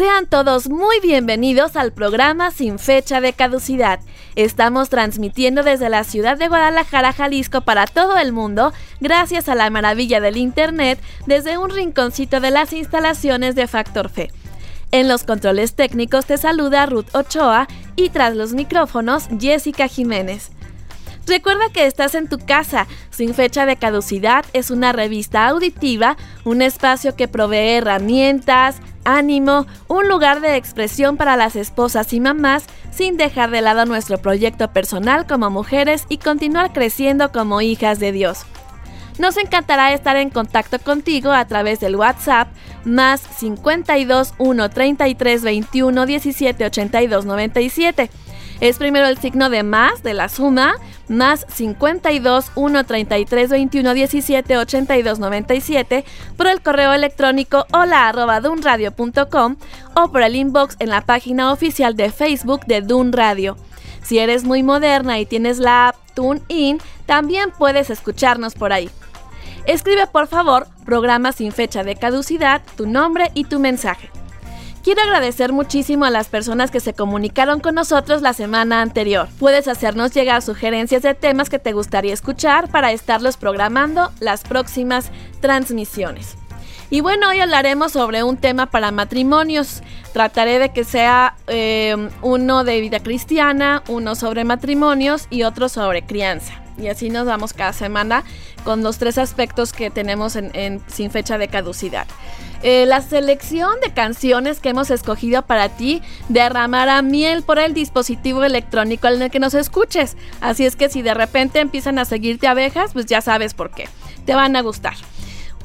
Sean todos muy bienvenidos al programa Sin Fecha de Caducidad. Estamos transmitiendo desde la ciudad de Guadalajara, Jalisco para todo el mundo, gracias a la maravilla del Internet, desde un rinconcito de las instalaciones de Factor Fe. En los controles técnicos te saluda Ruth Ochoa y tras los micrófonos Jessica Jiménez. Recuerda que estás en tu casa. Sin fecha de caducidad es una revista auditiva, un espacio que provee herramientas, ánimo, un lugar de expresión para las esposas y mamás, sin dejar de lado nuestro proyecto personal como mujeres y continuar creciendo como hijas de Dios. Nos encantará estar en contacto contigo a través del WhatsApp más 52 1 33 21 17 82 97 es primero el signo de más de la suma, más 52 1 33 21 17 82 97 por el correo electrónico hola o por el inbox en la página oficial de Facebook de Dun Radio. Si eres muy moderna y tienes la app TuneIn, también puedes escucharnos por ahí. Escribe por favor programa sin fecha de caducidad, tu nombre y tu mensaje. Quiero agradecer muchísimo a las personas que se comunicaron con nosotros la semana anterior. Puedes hacernos llegar sugerencias de temas que te gustaría escuchar para estarlos programando las próximas transmisiones. Y bueno, hoy hablaremos sobre un tema para matrimonios. Trataré de que sea eh, uno de vida cristiana, uno sobre matrimonios y otro sobre crianza. Y así nos vamos cada semana con los tres aspectos que tenemos en sin fecha de caducidad. Eh, la selección de canciones que hemos escogido para ti derramará miel por el dispositivo electrónico en el que nos escuches. Así es que si de repente empiezan a seguirte abejas, pues ya sabes por qué. Te van a gustar.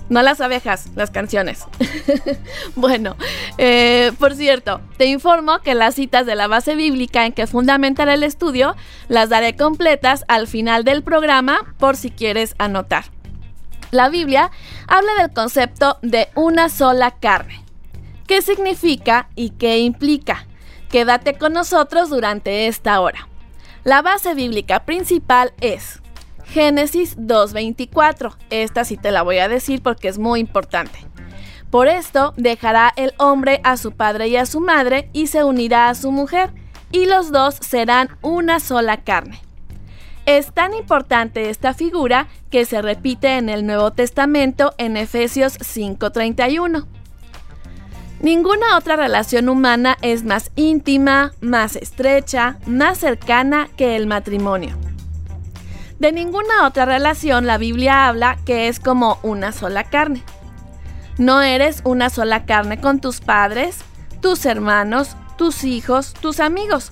No las abejas, las canciones. bueno, eh, por cierto, te informo que las citas de la base bíblica en que fundamentar el estudio las daré completas al final del programa por si quieres anotar. La Biblia habla del concepto de una sola carne. ¿Qué significa y qué implica? Quédate con nosotros durante esta hora. La base bíblica principal es Génesis 2.24. Esta sí te la voy a decir porque es muy importante. Por esto dejará el hombre a su padre y a su madre y se unirá a su mujer, y los dos serán una sola carne. Es tan importante esta figura que se repite en el Nuevo Testamento en Efesios 5:31. Ninguna otra relación humana es más íntima, más estrecha, más cercana que el matrimonio. De ninguna otra relación la Biblia habla que es como una sola carne. No eres una sola carne con tus padres, tus hermanos, tus hijos, tus amigos.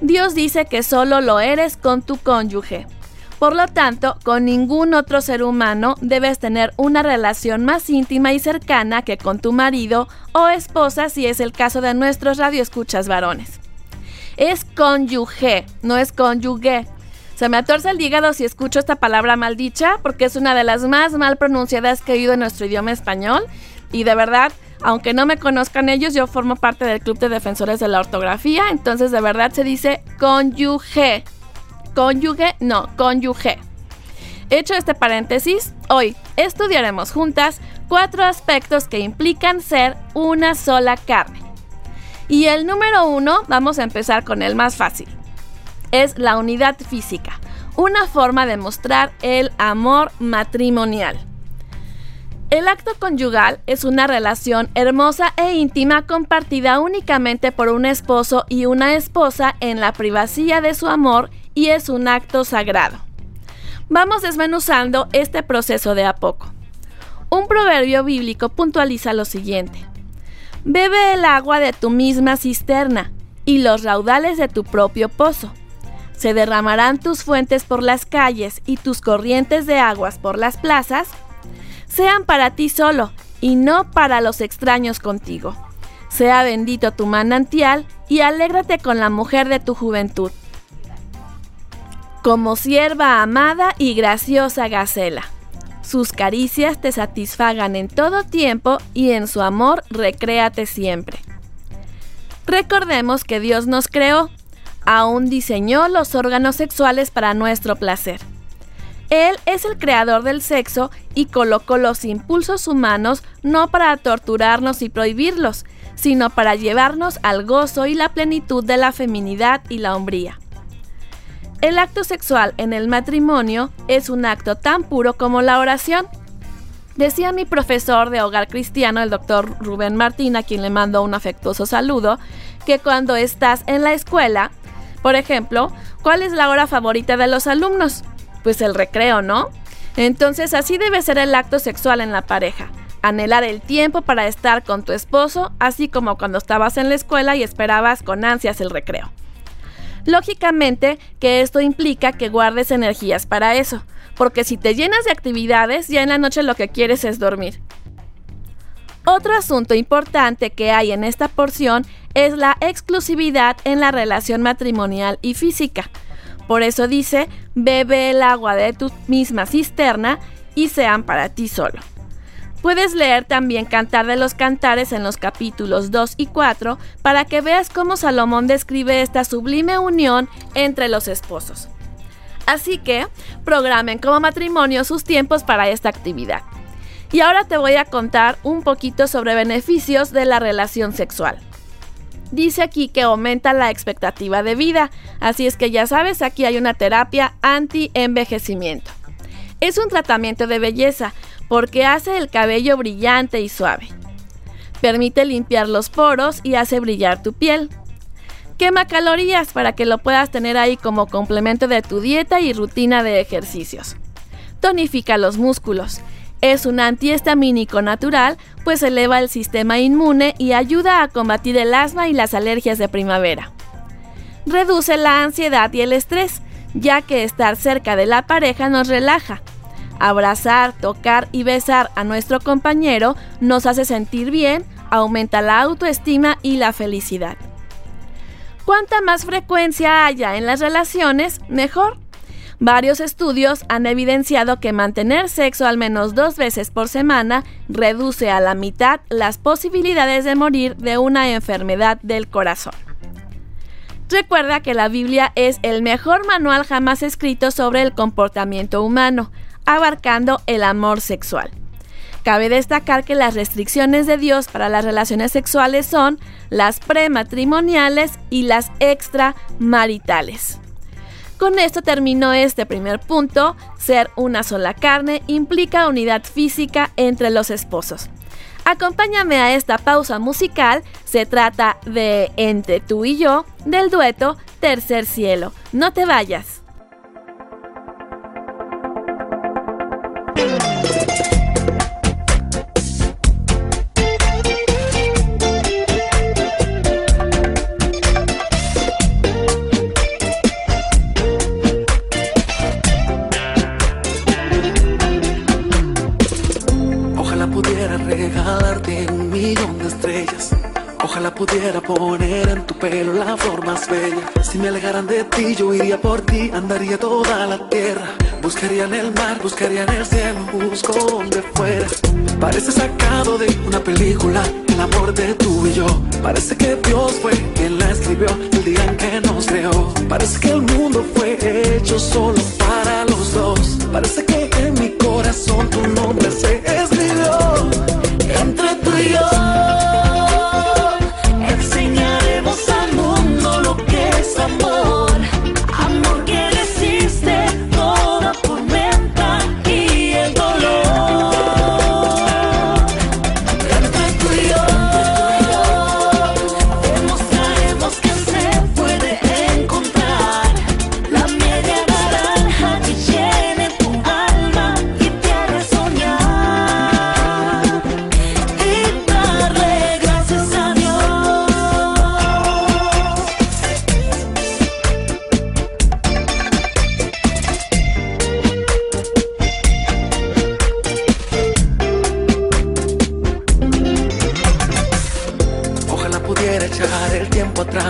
Dios dice que solo lo eres con tu cónyuge. Por lo tanto, con ningún otro ser humano debes tener una relación más íntima y cercana que con tu marido o esposa si es el caso de nuestros radioescuchas varones. Es cónyuge, no es cónyuge. Se me atorce el hígado si escucho esta palabra maldicha porque es una de las más mal pronunciadas que he oído en nuestro idioma español y de verdad aunque no me conozcan ellos, yo formo parte del Club de Defensores de la Ortografía, entonces de verdad se dice cónyuge. Cónyuge, no, cónyuge. Hecho este paréntesis, hoy estudiaremos juntas cuatro aspectos que implican ser una sola carne. Y el número uno, vamos a empezar con el más fácil. Es la unidad física, una forma de mostrar el amor matrimonial. El acto conyugal es una relación hermosa e íntima compartida únicamente por un esposo y una esposa en la privacidad de su amor y es un acto sagrado. Vamos desmenuzando este proceso de a poco. Un proverbio bíblico puntualiza lo siguiente. Bebe el agua de tu misma cisterna y los raudales de tu propio pozo. Se derramarán tus fuentes por las calles y tus corrientes de aguas por las plazas. Sean para ti solo y no para los extraños contigo. Sea bendito tu manantial y alégrate con la mujer de tu juventud. Como sierva amada y graciosa Gacela. Sus caricias te satisfagan en todo tiempo y en su amor recréate siempre. Recordemos que Dios nos creó, aún diseñó los órganos sexuales para nuestro placer. Él es el creador del sexo y colocó los impulsos humanos no para torturarnos y prohibirlos, sino para llevarnos al gozo y la plenitud de la feminidad y la hombría. El acto sexual en el matrimonio es un acto tan puro como la oración. Decía mi profesor de hogar cristiano, el doctor Rubén Martín, a quien le mando un afectuoso saludo, que cuando estás en la escuela, por ejemplo, ¿cuál es la hora favorita de los alumnos? Pues el recreo, ¿no? Entonces así debe ser el acto sexual en la pareja. Anhelar el tiempo para estar con tu esposo, así como cuando estabas en la escuela y esperabas con ansias el recreo. Lógicamente que esto implica que guardes energías para eso, porque si te llenas de actividades, ya en la noche lo que quieres es dormir. Otro asunto importante que hay en esta porción es la exclusividad en la relación matrimonial y física. Por eso dice, bebe el agua de tu misma cisterna y sean para ti solo. Puedes leer también Cantar de los Cantares en los capítulos 2 y 4 para que veas cómo Salomón describe esta sublime unión entre los esposos. Así que, programen como matrimonio sus tiempos para esta actividad. Y ahora te voy a contar un poquito sobre beneficios de la relación sexual. Dice aquí que aumenta la expectativa de vida, así es que ya sabes, aquí hay una terapia anti-envejecimiento. Es un tratamiento de belleza porque hace el cabello brillante y suave. Permite limpiar los poros y hace brillar tu piel. Quema calorías para que lo puedas tener ahí como complemento de tu dieta y rutina de ejercicios. Tonifica los músculos. Es un antihistamínico natural, pues eleva el sistema inmune y ayuda a combatir el asma y las alergias de primavera. Reduce la ansiedad y el estrés, ya que estar cerca de la pareja nos relaja, Abrazar, tocar y besar a nuestro compañero nos hace sentir bien, aumenta la autoestima y la felicidad. Cuanta más frecuencia haya en las relaciones, mejor. Varios estudios han evidenciado que mantener sexo al menos dos veces por semana reduce a la mitad las posibilidades de morir de una enfermedad del corazón. Recuerda que la Biblia es el mejor manual jamás escrito sobre el comportamiento humano, abarcando el amor sexual. Cabe destacar que las restricciones de Dios para las relaciones sexuales son las prematrimoniales y las extramaritales. Con esto terminó este primer punto. Ser una sola carne implica unidad física entre los esposos. Acompáñame a esta pausa musical. Se trata de Entre tú y yo del dueto Tercer Cielo. No te vayas. La flor más bella. Si me alegaran de ti, yo iría por ti, andaría toda la tierra. Buscaría en el mar, buscaría en el cielo, busco donde fuera. Parece sacado de una película, el amor de tú y yo. Parece que Dios fue quien la escribió el día en que nos creó. Parece que el mundo fue hecho solo para los dos. Parece que en mi corazón tu nombre se escribió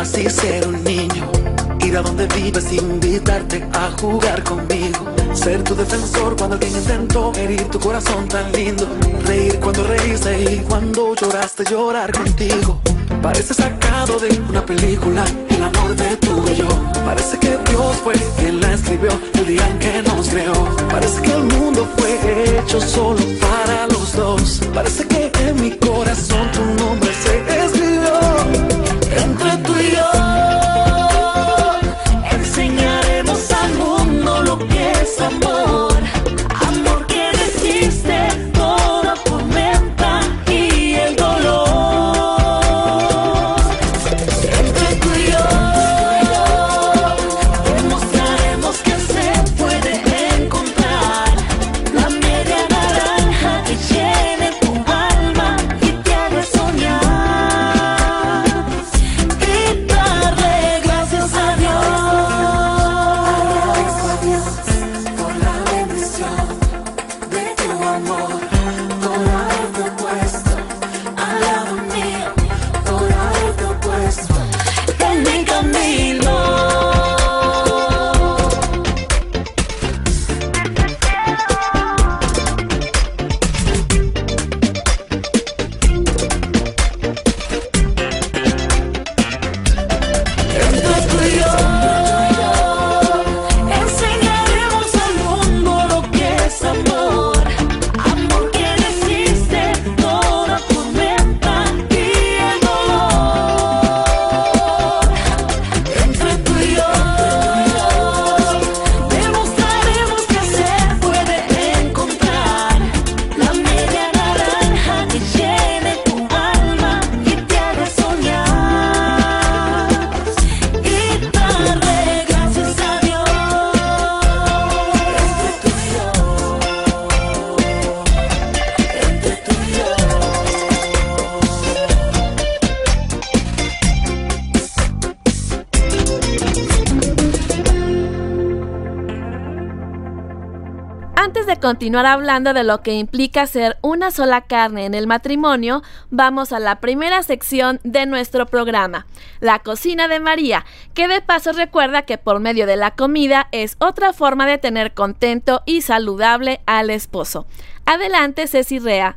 así ser un niño. Ir a donde vives, invitarte a jugar conmigo. Ser tu defensor cuando alguien intentó herir tu corazón tan lindo. Reír cuando reíste y cuando lloraste, llorar contigo. Parece sacado de una película, el amor de tu y yo. Parece que Dios fue quien la escribió el día en que nos creó. Parece que el mundo fue hecho solo para los dos. Parece que en mi corazón tu nombre continuar hablando de lo que implica ser una sola carne en el matrimonio, vamos a la primera sección de nuestro programa, la cocina de María, que de paso recuerda que por medio de la comida es otra forma de tener contento y saludable al esposo. Adelante, Ceci Rea.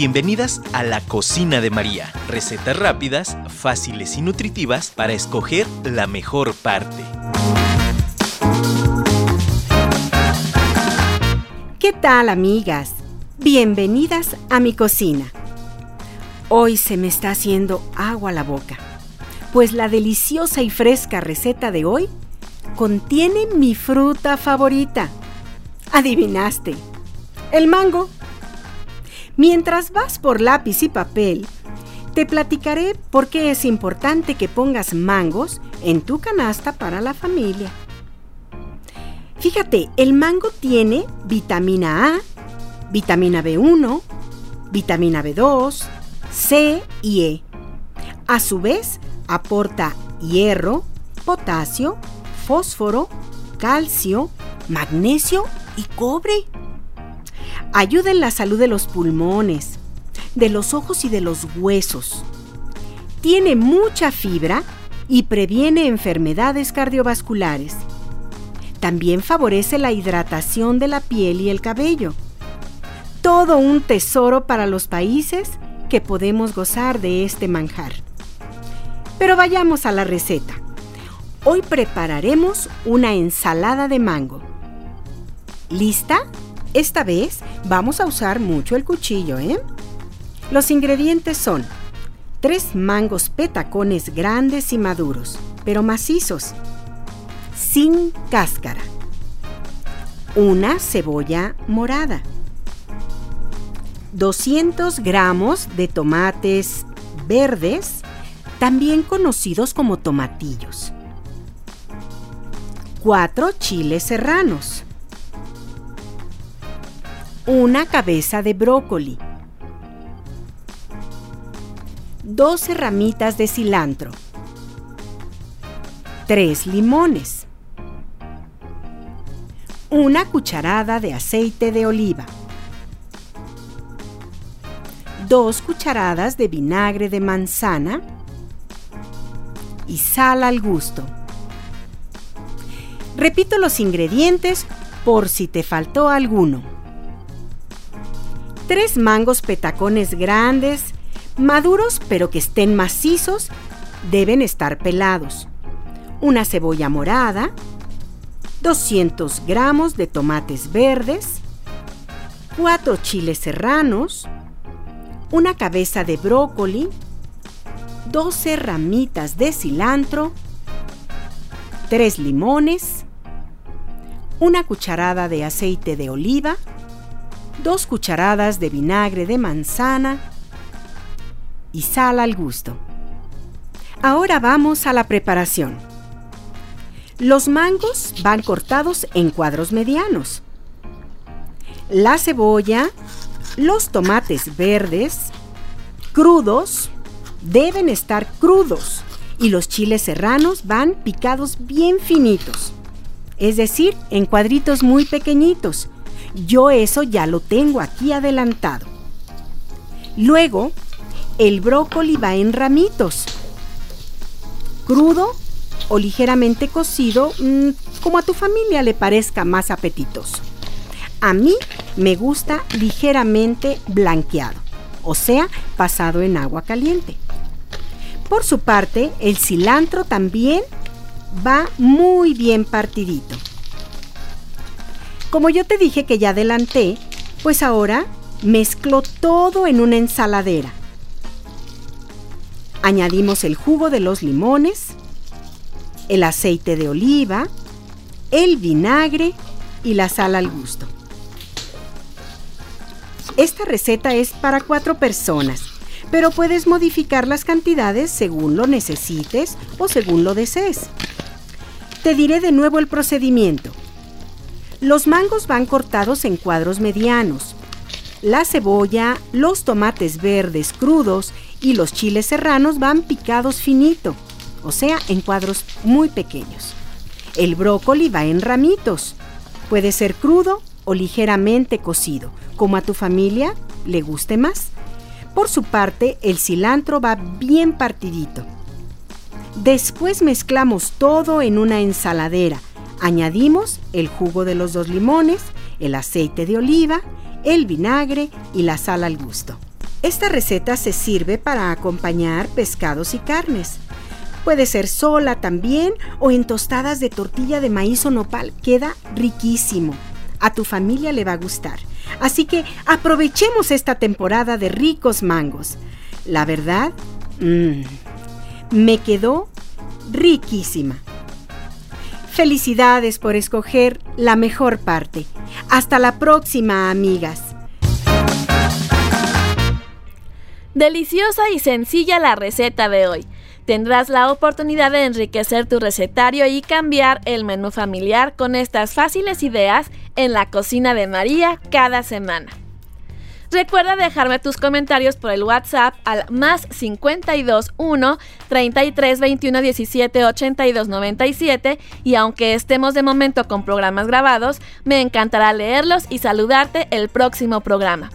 Bienvenidas a la cocina de María. Recetas rápidas, fáciles y nutritivas para escoger la mejor parte. ¿Qué tal amigas? Bienvenidas a mi cocina. Hoy se me está haciendo agua la boca, pues la deliciosa y fresca receta de hoy contiene mi fruta favorita. Adivinaste, el mango. Mientras vas por lápiz y papel, te platicaré por qué es importante que pongas mangos en tu canasta para la familia. Fíjate, el mango tiene vitamina A, vitamina B1, vitamina B2, C y E. A su vez, aporta hierro, potasio, fósforo, calcio, magnesio y cobre. Ayuda en la salud de los pulmones, de los ojos y de los huesos. Tiene mucha fibra y previene enfermedades cardiovasculares. También favorece la hidratación de la piel y el cabello. Todo un tesoro para los países que podemos gozar de este manjar. Pero vayamos a la receta. Hoy prepararemos una ensalada de mango. ¿Lista? Esta vez vamos a usar mucho el cuchillo, ¿eh? Los ingredientes son tres mangos petacones grandes y maduros, pero macizos, sin cáscara. Una cebolla morada. 200 gramos de tomates verdes, también conocidos como tomatillos. 4 chiles serranos. Una cabeza de brócoli. 12 ramitas de cilantro. 3 limones. Una cucharada de aceite de oliva. 2 cucharadas de vinagre de manzana y sal al gusto. Repito los ingredientes por si te faltó alguno. 3 mangos petacones grandes, maduros pero que estén macizos, deben estar pelados. Una cebolla morada, 200 gramos de tomates verdes, 4 chiles serranos, una cabeza de brócoli, 12 ramitas de cilantro, 3 limones, una cucharada de aceite de oliva, 2 cucharadas de vinagre de manzana y sal al gusto. Ahora vamos a la preparación. Los mangos van cortados en cuadros medianos. La cebolla, los tomates verdes, crudos, deben estar crudos y los chiles serranos van picados bien finitos, es decir, en cuadritos muy pequeñitos. Yo eso ya lo tengo aquí adelantado. Luego, el brócoli va en ramitos, crudo o ligeramente cocido, mm, como a tu familia le parezca más apetitoso. A mí me gusta ligeramente blanqueado, o sea, pasado en agua caliente. Por su parte, el cilantro también va muy bien partidito. Como yo te dije que ya adelanté, pues ahora mezclo todo en una ensaladera. Añadimos el jugo de los limones, el aceite de oliva, el vinagre y la sal al gusto. Esta receta es para cuatro personas, pero puedes modificar las cantidades según lo necesites o según lo desees. Te diré de nuevo el procedimiento. Los mangos van cortados en cuadros medianos. La cebolla, los tomates verdes crudos y los chiles serranos van picados finito, o sea, en cuadros muy pequeños. El brócoli va en ramitos. Puede ser crudo o ligeramente cocido, como a tu familia le guste más. Por su parte, el cilantro va bien partidito. Después mezclamos todo en una ensaladera. Añadimos el jugo de los dos limones, el aceite de oliva, el vinagre y la sal al gusto. Esta receta se sirve para acompañar pescados y carnes. Puede ser sola también o en tostadas de tortilla de maíz o nopal. Queda riquísimo a tu familia le va a gustar. Así que aprovechemos esta temporada de ricos mangos. La verdad, mmm, me quedó riquísima. Felicidades por escoger la mejor parte. Hasta la próxima, amigas. Deliciosa y sencilla la receta de hoy tendrás la oportunidad de enriquecer tu recetario y cambiar el menú familiar con estas fáciles ideas en la cocina de María cada semana. Recuerda dejarme tus comentarios por el WhatsApp al más 52 1 33 21 17 82 97 y aunque estemos de momento con programas grabados, me encantará leerlos y saludarte el próximo programa.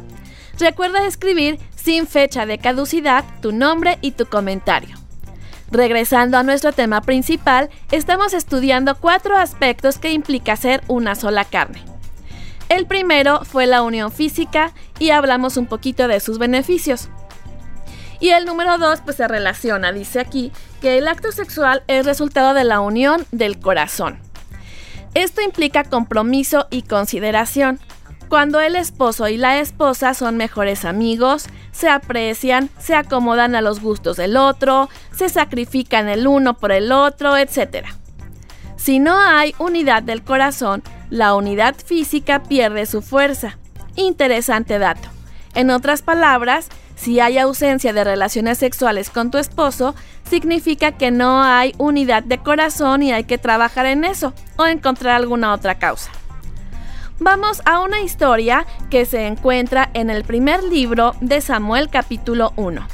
Recuerda escribir sin fecha de caducidad tu nombre y tu comentario. Regresando a nuestro tema principal, estamos estudiando cuatro aspectos que implica ser una sola carne. El primero fue la unión física y hablamos un poquito de sus beneficios. Y el número dos pues se relaciona, dice aquí, que el acto sexual es resultado de la unión del corazón. Esto implica compromiso y consideración. Cuando el esposo y la esposa son mejores amigos, se aprecian, se acomodan a los gustos del otro, se sacrifican el uno por el otro, etc. Si no hay unidad del corazón, la unidad física pierde su fuerza. Interesante dato. En otras palabras, si hay ausencia de relaciones sexuales con tu esposo, significa que no hay unidad de corazón y hay que trabajar en eso o encontrar alguna otra causa vamos a una historia que se encuentra en el primer libro de Samuel capítulo 1.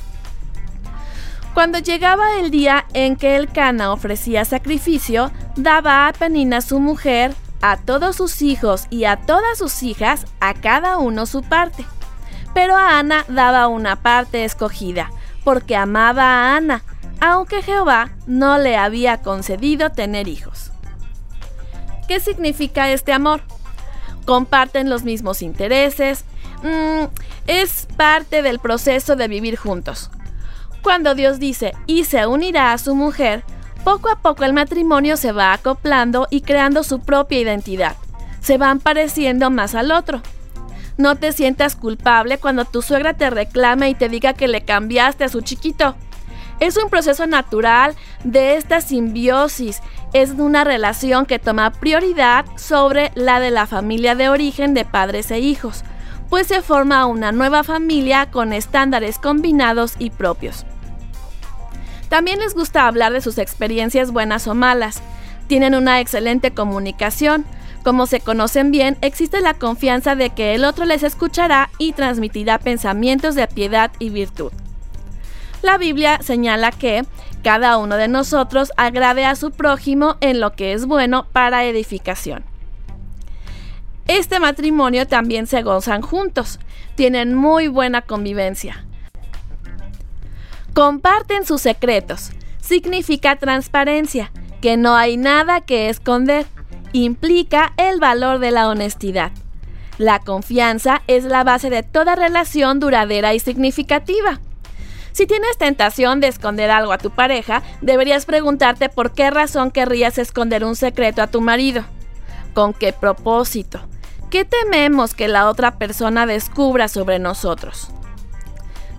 Cuando llegaba el día en que el Cana ofrecía sacrificio, daba a Penina su mujer, a todos sus hijos y a todas sus hijas, a cada uno su parte. Pero a Ana daba una parte escogida, porque amaba a Ana, aunque Jehová no le había concedido tener hijos. ¿Qué significa este amor? Comparten los mismos intereses, mm, es parte del proceso de vivir juntos. Cuando Dios dice, y se unirá a su mujer, poco a poco el matrimonio se va acoplando y creando su propia identidad. Se van pareciendo más al otro. No te sientas culpable cuando tu suegra te reclame y te diga que le cambiaste a su chiquito. Es un proceso natural de esta simbiosis. Es una relación que toma prioridad sobre la de la familia de origen de padres e hijos, pues se forma una nueva familia con estándares combinados y propios. También les gusta hablar de sus experiencias buenas o malas. Tienen una excelente comunicación. Como se conocen bien, existe la confianza de que el otro les escuchará y transmitirá pensamientos de piedad y virtud. La Biblia señala que cada uno de nosotros agrade a su prójimo en lo que es bueno para edificación. Este matrimonio también se gozan juntos, tienen muy buena convivencia. Comparten sus secretos, significa transparencia, que no hay nada que esconder, implica el valor de la honestidad. La confianza es la base de toda relación duradera y significativa. Si tienes tentación de esconder algo a tu pareja, deberías preguntarte por qué razón querrías esconder un secreto a tu marido. ¿Con qué propósito? ¿Qué tememos que la otra persona descubra sobre nosotros?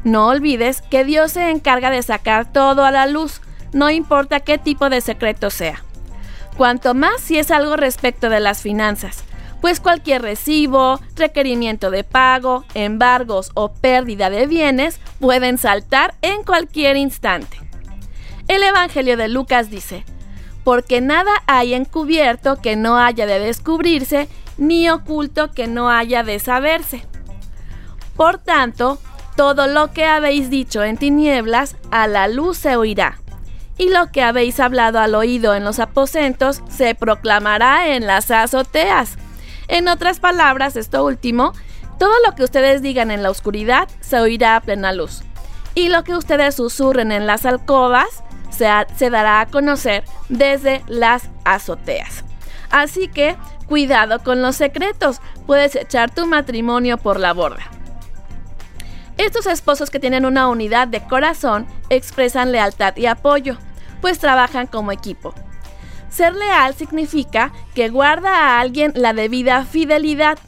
No olvides que Dios se encarga de sacar todo a la luz, no importa qué tipo de secreto sea. Cuanto más si es algo respecto de las finanzas, pues cualquier recibo, requerimiento de pago, embargos o pérdida de bienes pueden saltar en cualquier instante. El Evangelio de Lucas dice, porque nada hay encubierto que no haya de descubrirse, ni oculto que no haya de saberse. Por tanto, todo lo que habéis dicho en tinieblas, a la luz se oirá. Y lo que habéis hablado al oído en los aposentos, se proclamará en las azoteas. En otras palabras, esto último, todo lo que ustedes digan en la oscuridad se oirá a plena luz. Y lo que ustedes susurren en las alcobas se, se dará a conocer desde las azoteas. Así que, cuidado con los secretos, puedes echar tu matrimonio por la borda. Estos esposos que tienen una unidad de corazón expresan lealtad y apoyo, pues trabajan como equipo. Ser leal significa que guarda a alguien la debida fidelidad.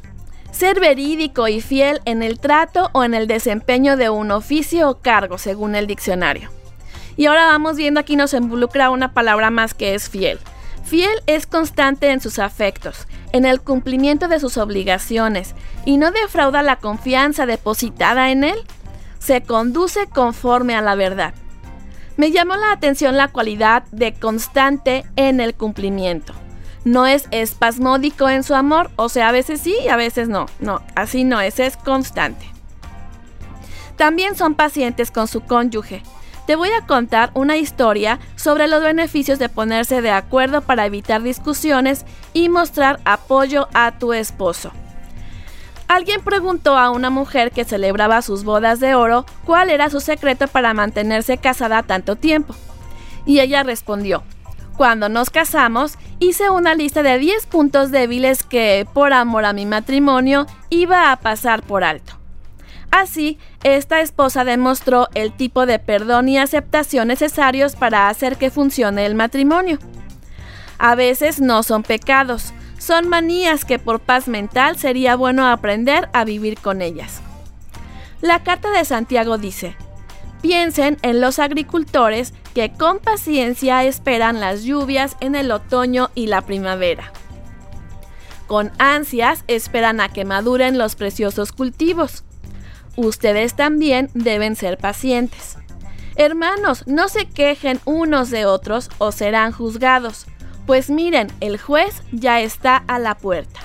Ser verídico y fiel en el trato o en el desempeño de un oficio o cargo, según el diccionario. Y ahora vamos viendo aquí nos involucra una palabra más que es fiel. Fiel es constante en sus afectos, en el cumplimiento de sus obligaciones y no defrauda la confianza depositada en él. Se conduce conforme a la verdad. Me llamó la atención la cualidad de constante en el cumplimiento. No es espasmódico en su amor, o sea, a veces sí y a veces no. No, así no es, es constante. También son pacientes con su cónyuge. Te voy a contar una historia sobre los beneficios de ponerse de acuerdo para evitar discusiones y mostrar apoyo a tu esposo. Alguien preguntó a una mujer que celebraba sus bodas de oro cuál era su secreto para mantenerse casada tanto tiempo. Y ella respondió, cuando nos casamos, hice una lista de 10 puntos débiles que, por amor a mi matrimonio, iba a pasar por alto. Así, esta esposa demostró el tipo de perdón y aceptación necesarios para hacer que funcione el matrimonio. A veces no son pecados, son manías que por paz mental sería bueno aprender a vivir con ellas. La carta de Santiago dice, piensen en los agricultores que con paciencia esperan las lluvias en el otoño y la primavera. Con ansias esperan a que maduren los preciosos cultivos. Ustedes también deben ser pacientes. Hermanos, no se quejen unos de otros o serán juzgados pues miren, el juez ya está a la puerta.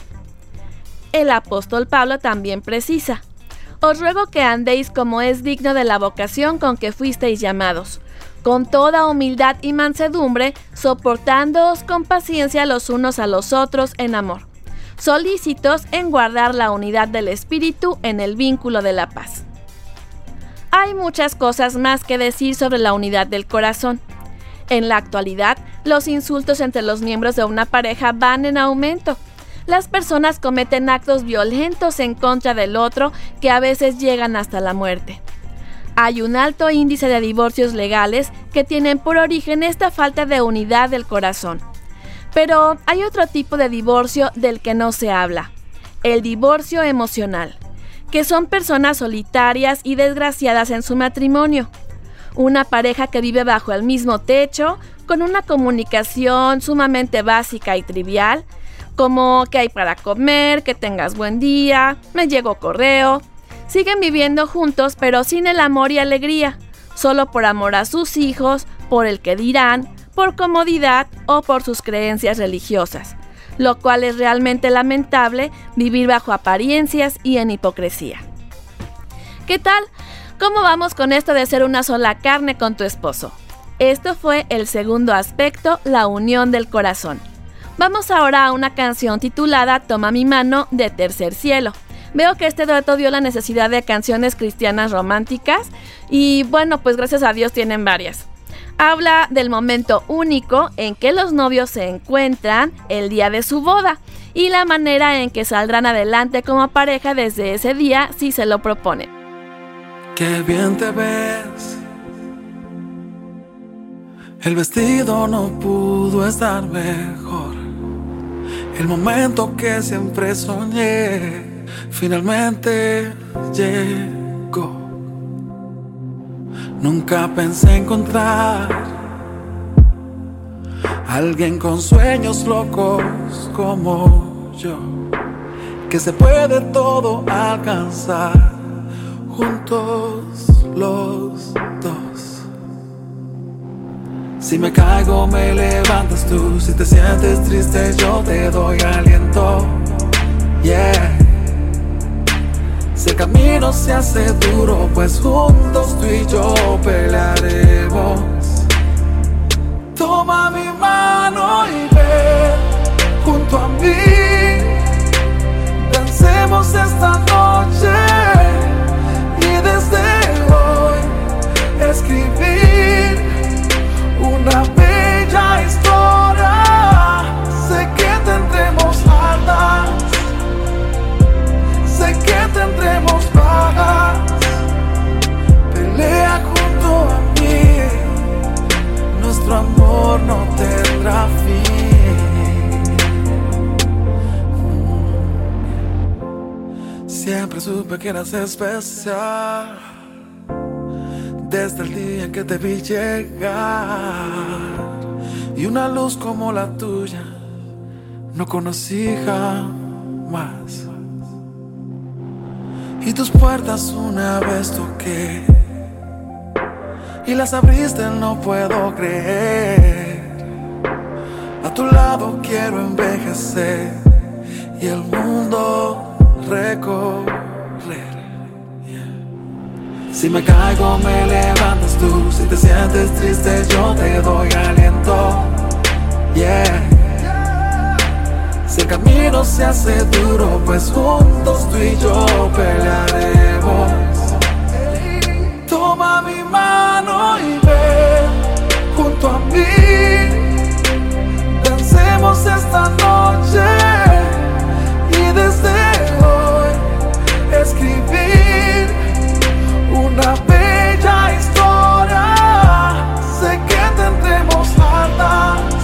El apóstol Pablo también precisa, os ruego que andéis como es digno de la vocación con que fuisteis llamados, con toda humildad y mansedumbre, soportándoos con paciencia los unos a los otros en amor, solícitos en guardar la unidad del espíritu en el vínculo de la paz. Hay muchas cosas más que decir sobre la unidad del corazón. En la actualidad, los insultos entre los miembros de una pareja van en aumento. Las personas cometen actos violentos en contra del otro que a veces llegan hasta la muerte. Hay un alto índice de divorcios legales que tienen por origen esta falta de unidad del corazón. Pero hay otro tipo de divorcio del que no se habla, el divorcio emocional, que son personas solitarias y desgraciadas en su matrimonio. Una pareja que vive bajo el mismo techo, con una comunicación sumamente básica y trivial, como que hay para comer, que tengas buen día, me llegó correo. Siguen viviendo juntos pero sin el amor y alegría, solo por amor a sus hijos, por el que dirán, por comodidad o por sus creencias religiosas, lo cual es realmente lamentable vivir bajo apariencias y en hipocresía. ¿Qué tal? ¿Cómo vamos con esto de ser una sola carne con tu esposo? Esto fue el segundo aspecto, la unión del corazón. Vamos ahora a una canción titulada Toma mi mano de Tercer Cielo. Veo que este dato dio la necesidad de canciones cristianas románticas y bueno, pues gracias a Dios tienen varias habla del momento único en que los novios se encuentran el día de su boda y la manera en que saldrán adelante como pareja desde ese día si se lo proponen. Qué bien te ves. El vestido no pudo estar mejor. El momento que siempre soñé finalmente llegó. Nunca pensé encontrar alguien con sueños locos como yo, que se puede todo alcanzar juntos los dos. Si me caigo, me levantas tú. Si te sientes triste, yo te doy aliento. Yeah. Si el camino se hace duro, pues juntos tú y yo pelearemos. Toma mi mano y ven junto a mí. Dancemos esta noche Siempre supe que eras especial. Desde el día en que te vi llegar. Y una luz como la tuya no conocí jamás. Y tus puertas una vez toqué y las abriste, no puedo creer. A tu lado quiero envejecer y el mundo Si me caigo, me levantas tú. Si te sientes triste, yo te doy aliento. Yeah. Si el camino se hace duro, pues juntos tú y yo pelearemos. Toma mi mano y ven junto a mí. Dancemos esta noche escribir una bella historia. Sé que tendremos altas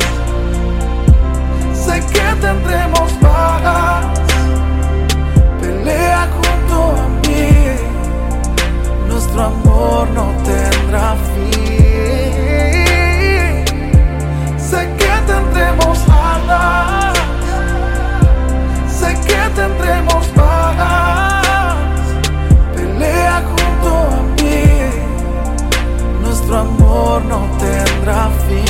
sé que tendremos paz. Pelea junto a mí, nuestro amor no amor no tendrá fin.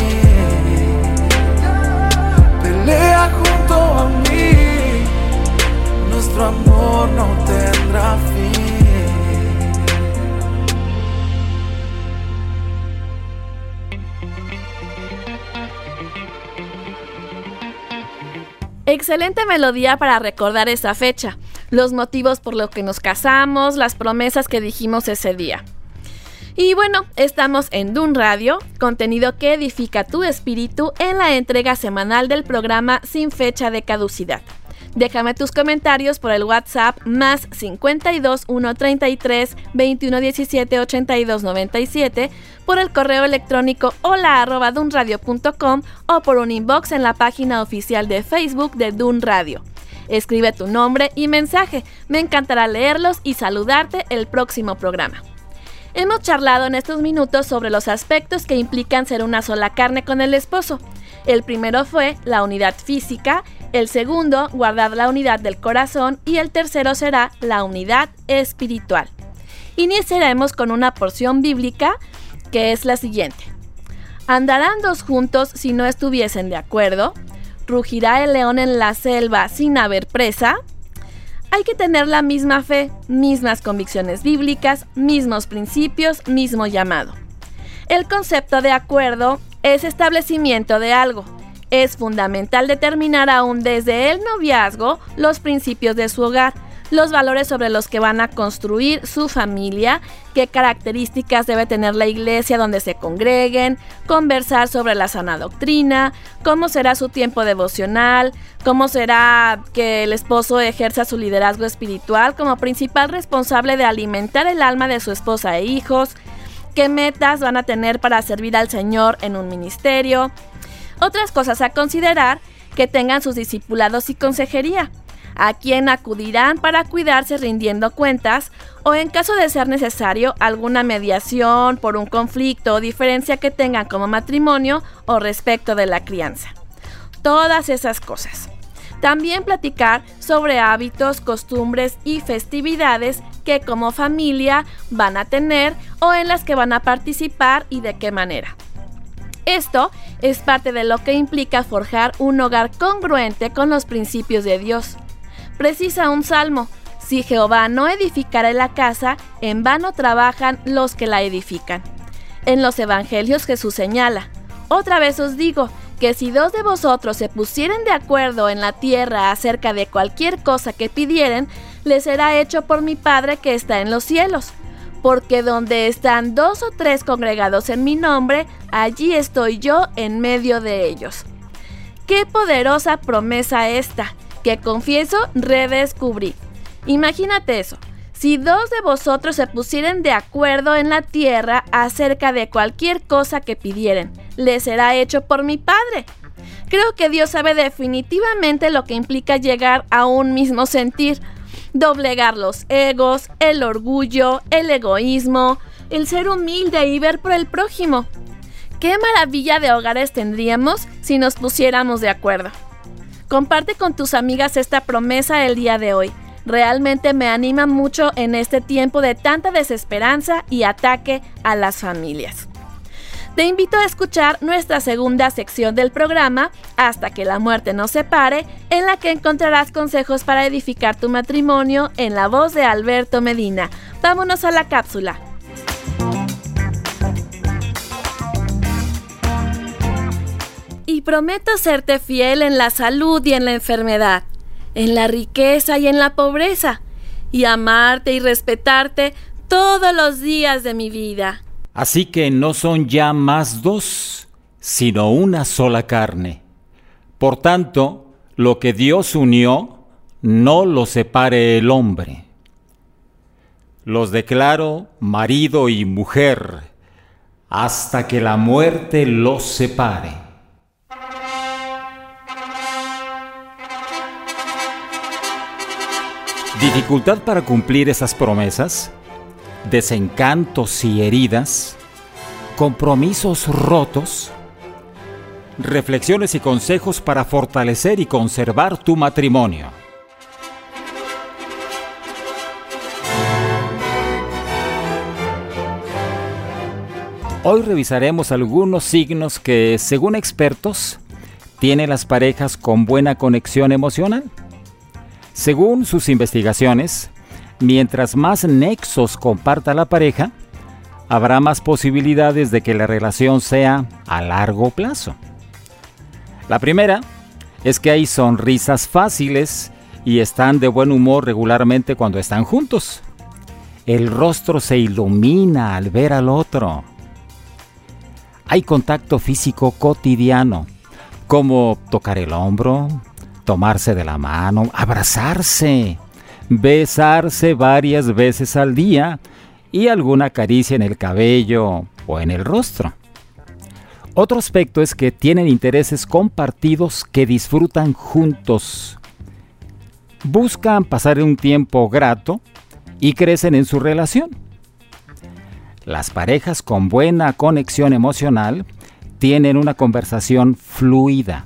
Pelea junto a mí, nuestro amor no tendrá fin. Excelente melodía para recordar esa fecha, los motivos por los que nos casamos, las promesas que dijimos ese día. Y bueno, estamos en Dun Radio, contenido que edifica tu espíritu en la entrega semanal del programa Sin fecha de caducidad. Déjame tus comentarios por el WhatsApp más 52 133 21 17 82 97, por el correo electrónico hola arroba dunradio.com o por un inbox en la página oficial de Facebook de Dun Radio. Escribe tu nombre y mensaje, me encantará leerlos y saludarte el próximo programa. Hemos charlado en estos minutos sobre los aspectos que implican ser una sola carne con el esposo. El primero fue la unidad física, el segundo, guardar la unidad del corazón y el tercero será la unidad espiritual. Iniciaremos con una porción bíblica que es la siguiente. ¿Andarán dos juntos si no estuviesen de acuerdo? ¿Rugirá el león en la selva sin haber presa? Hay que tener la misma fe, mismas convicciones bíblicas, mismos principios, mismo llamado. El concepto de acuerdo es establecimiento de algo. Es fundamental determinar aún desde el noviazgo los principios de su hogar, los valores sobre los que van a construir su familia, qué características debe tener la iglesia donde se congreguen, conversar sobre la sana doctrina, cómo será su tiempo devocional, cómo será que el esposo ejerza su liderazgo espiritual como principal responsable de alimentar el alma de su esposa e hijos, qué metas van a tener para servir al Señor en un ministerio. Otras cosas a considerar que tengan sus discipulados y consejería a quien acudirán para cuidarse rindiendo cuentas o en caso de ser necesario alguna mediación por un conflicto o diferencia que tengan como matrimonio o respecto de la crianza. Todas esas cosas. También platicar sobre hábitos, costumbres y festividades que como familia van a tener o en las que van a participar y de qué manera. Esto es parte de lo que implica forjar un hogar congruente con los principios de Dios precisa un salmo. Si Jehová no edificara la casa, en vano trabajan los que la edifican. En los evangelios Jesús señala, otra vez os digo, que si dos de vosotros se pusieren de acuerdo en la tierra acerca de cualquier cosa que pidieren, les será hecho por mi Padre que está en los cielos. Porque donde están dos o tres congregados en mi nombre, allí estoy yo en medio de ellos. Qué poderosa promesa esta que confieso redescubrí. Imagínate eso. Si dos de vosotros se pusieren de acuerdo en la tierra acerca de cualquier cosa que pidieren, les será hecho por mi Padre. Creo que Dios sabe definitivamente lo que implica llegar a un mismo sentir, doblegar los egos, el orgullo, el egoísmo, el ser humilde y ver por el prójimo. Qué maravilla de hogares tendríamos si nos pusiéramos de acuerdo. Comparte con tus amigas esta promesa el día de hoy. Realmente me anima mucho en este tiempo de tanta desesperanza y ataque a las familias. Te invito a escuchar nuestra segunda sección del programa, Hasta que la muerte nos separe, en la que encontrarás consejos para edificar tu matrimonio en la voz de Alberto Medina. Vámonos a la cápsula. Y prometo serte fiel en la salud y en la enfermedad, en la riqueza y en la pobreza, y amarte y respetarte todos los días de mi vida. Así que no son ya más dos, sino una sola carne. Por tanto, lo que Dios unió, no lo separe el hombre. Los declaro marido y mujer, hasta que la muerte los separe. ¿Dificultad para cumplir esas promesas? ¿Desencantos y heridas? ¿Compromisos rotos? Reflexiones y consejos para fortalecer y conservar tu matrimonio. Hoy revisaremos algunos signos que, según expertos, tienen las parejas con buena conexión emocional. Según sus investigaciones, mientras más nexos comparta la pareja, habrá más posibilidades de que la relación sea a largo plazo. La primera es que hay sonrisas fáciles y están de buen humor regularmente cuando están juntos. El rostro se ilumina al ver al otro. Hay contacto físico cotidiano, como tocar el hombro, tomarse de la mano, abrazarse, besarse varias veces al día y alguna caricia en el cabello o en el rostro. Otro aspecto es que tienen intereses compartidos que disfrutan juntos. Buscan pasar un tiempo grato y crecen en su relación. Las parejas con buena conexión emocional tienen una conversación fluida.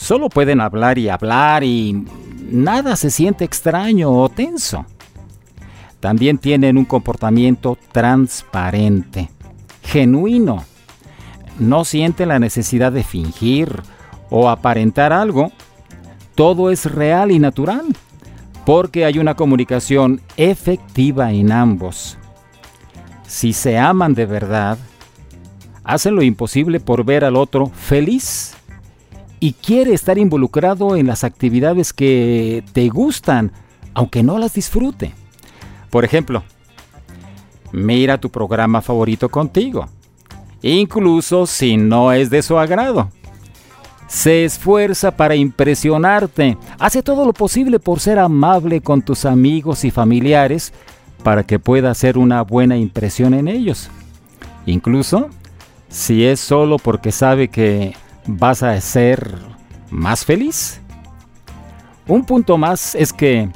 Solo pueden hablar y hablar y nada se siente extraño o tenso. También tienen un comportamiento transparente, genuino no siente la necesidad de fingir o aparentar algo. Todo es real y natural, porque hay una comunicación efectiva en ambos. Si se aman de verdad, hacen lo imposible por ver al otro feliz y quiere estar involucrado en las actividades que te gustan, aunque no las disfrute. Por ejemplo, mira tu programa favorito contigo incluso si no es de su agrado. Se esfuerza para impresionarte, hace todo lo posible por ser amable con tus amigos y familiares para que pueda hacer una buena impresión en ellos. Incluso si es solo porque sabe que vas a ser más feliz. Un punto más es que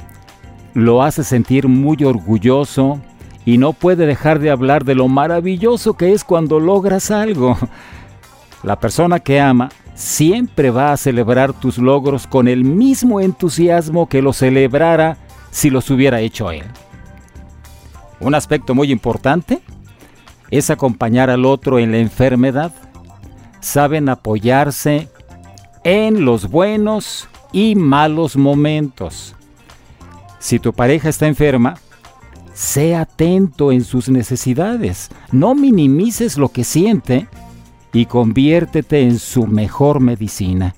lo hace sentir muy orgulloso y no puede dejar de hablar de lo maravilloso que es cuando logras algo. La persona que ama siempre va a celebrar tus logros con el mismo entusiasmo que lo celebrara si los hubiera hecho él. Un aspecto muy importante es acompañar al otro en la enfermedad. Saben apoyarse en los buenos y malos momentos. Si tu pareja está enferma, Sé atento en sus necesidades. No minimices lo que siente y conviértete en su mejor medicina.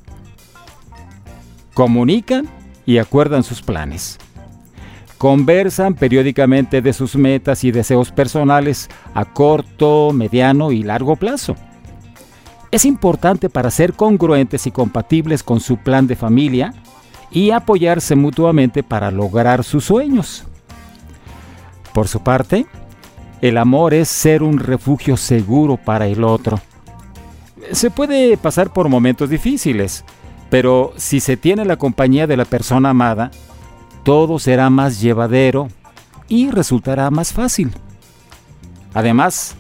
Comunican y acuerdan sus planes. Conversan periódicamente de sus metas y deseos personales a corto, mediano y largo plazo. Es importante para ser congruentes y compatibles con su plan de familia y apoyarse mutuamente para lograr sus sueños. Por su parte, el amor es ser un refugio seguro para el otro. Se puede pasar por momentos difíciles, pero si se tiene la compañía de la persona amada, todo será más llevadero y resultará más fácil. Además,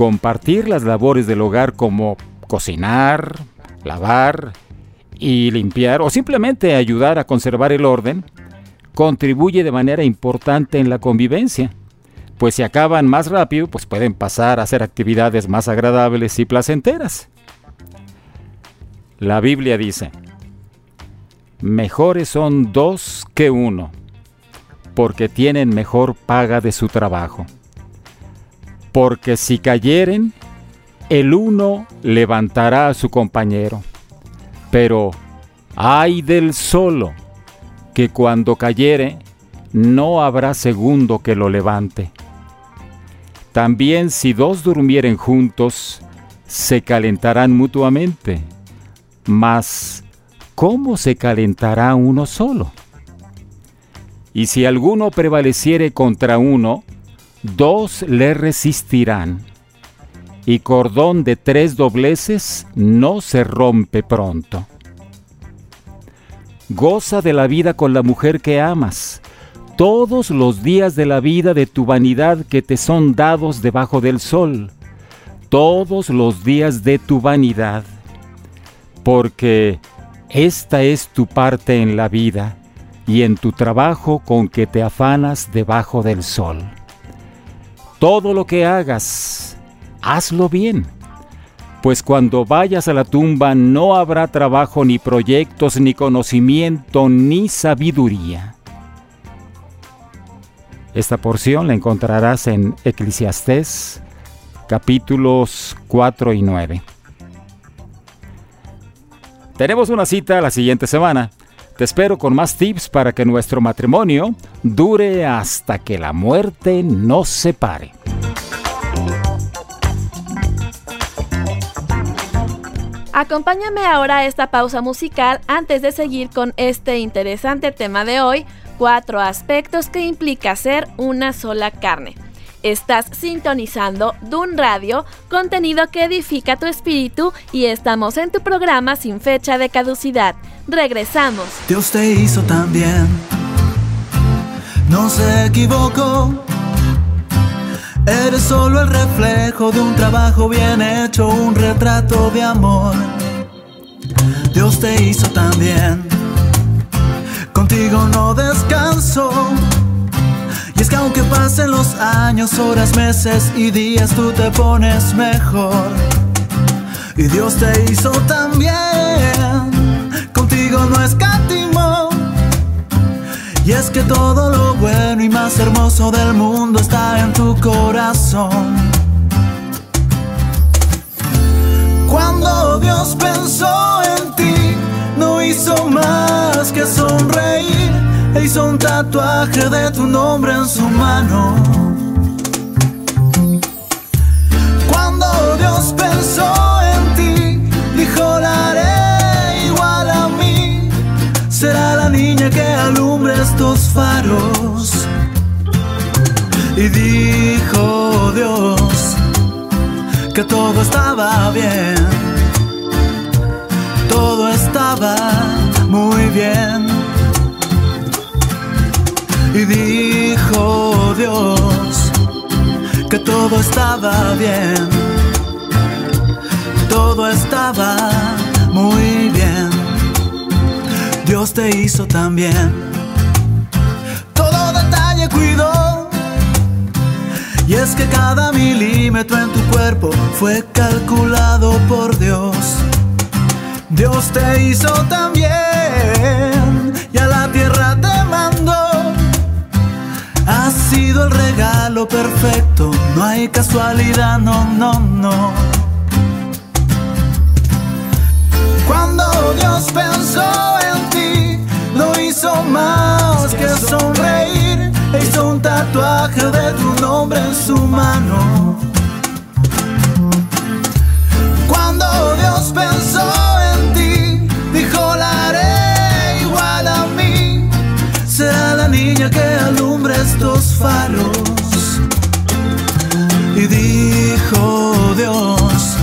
compartir las labores del hogar como cocinar, lavar y limpiar o simplemente ayudar a conservar el orden contribuye de manera importante en la convivencia, pues si acaban más rápido, pues pueden pasar a hacer actividades más agradables y placenteras. La Biblia dice, mejores son dos que uno, porque tienen mejor paga de su trabajo. Porque si cayeren, el uno levantará a su compañero, pero ay del solo que cuando cayere no habrá segundo que lo levante. También si dos durmieren juntos, se calentarán mutuamente. Mas, ¿cómo se calentará uno solo? Y si alguno prevaleciere contra uno, dos le resistirán. Y cordón de tres dobleces no se rompe pronto. Goza de la vida con la mujer que amas, todos los días de la vida de tu vanidad que te son dados debajo del sol, todos los días de tu vanidad, porque esta es tu parte en la vida y en tu trabajo con que te afanas debajo del sol. Todo lo que hagas, hazlo bien pues cuando vayas a la tumba no habrá trabajo ni proyectos, ni conocimiento, ni sabiduría. Esta porción la encontrarás en Eclesiastés capítulos 4 y 9. Tenemos una cita la siguiente semana. Te espero con más tips para que nuestro matrimonio dure hasta que la muerte nos separe. Acompáñame ahora a esta pausa musical antes de seguir con este interesante tema de hoy, cuatro aspectos que implica ser una sola carne. Estás sintonizando Dun Radio, contenido que edifica tu espíritu y estamos en tu programa sin fecha de caducidad. Regresamos. Dios te hizo también. No se equivocó. Eres solo el reflejo de un trabajo bien hecho, un retrato de amor. Dios te hizo también. Contigo no descanso. Y es que aunque pasen los años, horas, meses y días, tú te pones mejor. Y Dios te hizo también. Contigo no escatimó. Y es que todo lo bueno y más hermoso del mundo está en tu corazón. Cuando Dios pensó en ti, no hizo más que sonreír. E hizo un tatuaje de tu nombre en su mano. Cuando Dios pensó en ti, dijo la haré igual a mí. Será la niña que alumbre estos faros. Y dijo Dios que todo estaba bien. Todo estaba muy bien. Y dijo Dios que todo estaba bien. Todo estaba muy bien. Dios te hizo también. Todo detalle cuidó. Y es que cada milímetro en tu cuerpo fue calculado por Dios. Dios te hizo también. Y a la tierra sido el regalo perfecto. No hay casualidad, no, no, no. Cuando Dios pensó en ti, no hizo más que sonreír. E hizo un tatuaje de tu nombre en su mano. Cuando Dios pensó en ti, dijo la haré igual a mí. Será la niña que alumbre estos faros. Y dijo Dios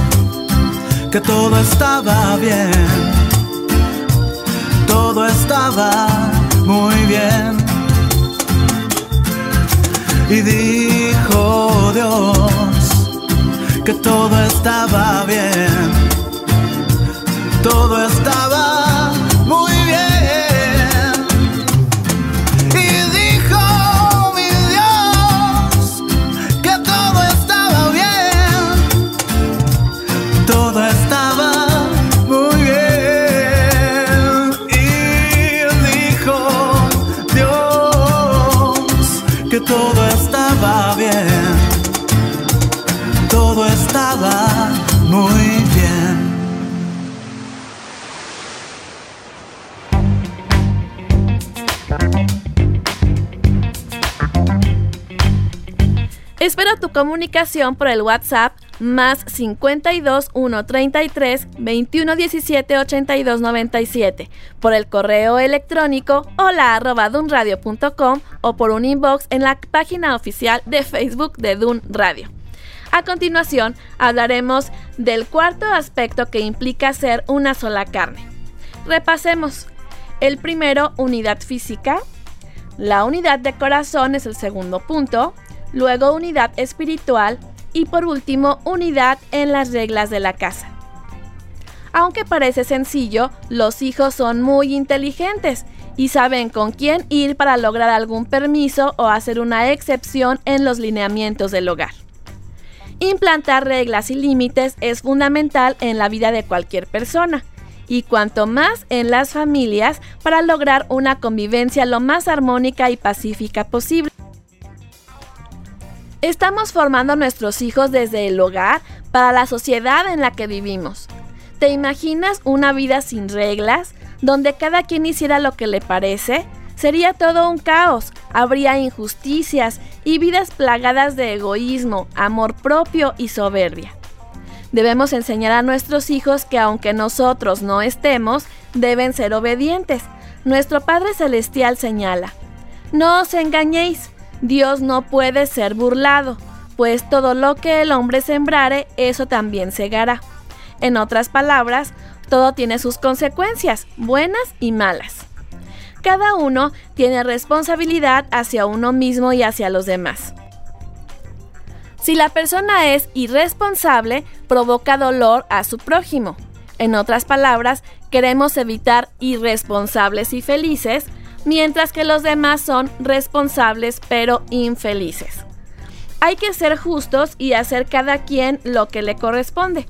que todo estaba bien, todo estaba muy bien. Y dijo Dios que todo estaba bien, todo estaba comunicación por el WhatsApp más 52 133 21 17 82 97, por el correo electrónico hola arroba dunradio.com o por un inbox en la página oficial de Facebook de Dun Radio. A continuación, hablaremos del cuarto aspecto que implica ser una sola carne. Repasemos. El primero, unidad física. La unidad de corazón es el segundo punto. Luego, unidad espiritual. Y por último, unidad en las reglas de la casa. Aunque parece sencillo, los hijos son muy inteligentes y saben con quién ir para lograr algún permiso o hacer una excepción en los lineamientos del hogar. Implantar reglas y límites es fundamental en la vida de cualquier persona, y cuanto más en las familias para lograr una convivencia lo más armónica y pacífica posible. Estamos formando a nuestros hijos desde el hogar para la sociedad en la que vivimos. ¿Te imaginas una vida sin reglas, donde cada quien hiciera lo que le parece? Sería todo un caos, habría injusticias y vidas plagadas de egoísmo, amor propio y soberbia. Debemos enseñar a nuestros hijos que aunque nosotros no estemos, deben ser obedientes. Nuestro Padre Celestial señala, no os engañéis, Dios no puede ser burlado, pues todo lo que el hombre sembrare, eso también segará. En otras palabras, todo tiene sus consecuencias, buenas y malas. Cada uno tiene responsabilidad hacia uno mismo y hacia los demás. Si la persona es irresponsable, provoca dolor a su prójimo. En otras palabras, queremos evitar irresponsables y felices, mientras que los demás son responsables pero infelices. Hay que ser justos y hacer cada quien lo que le corresponde.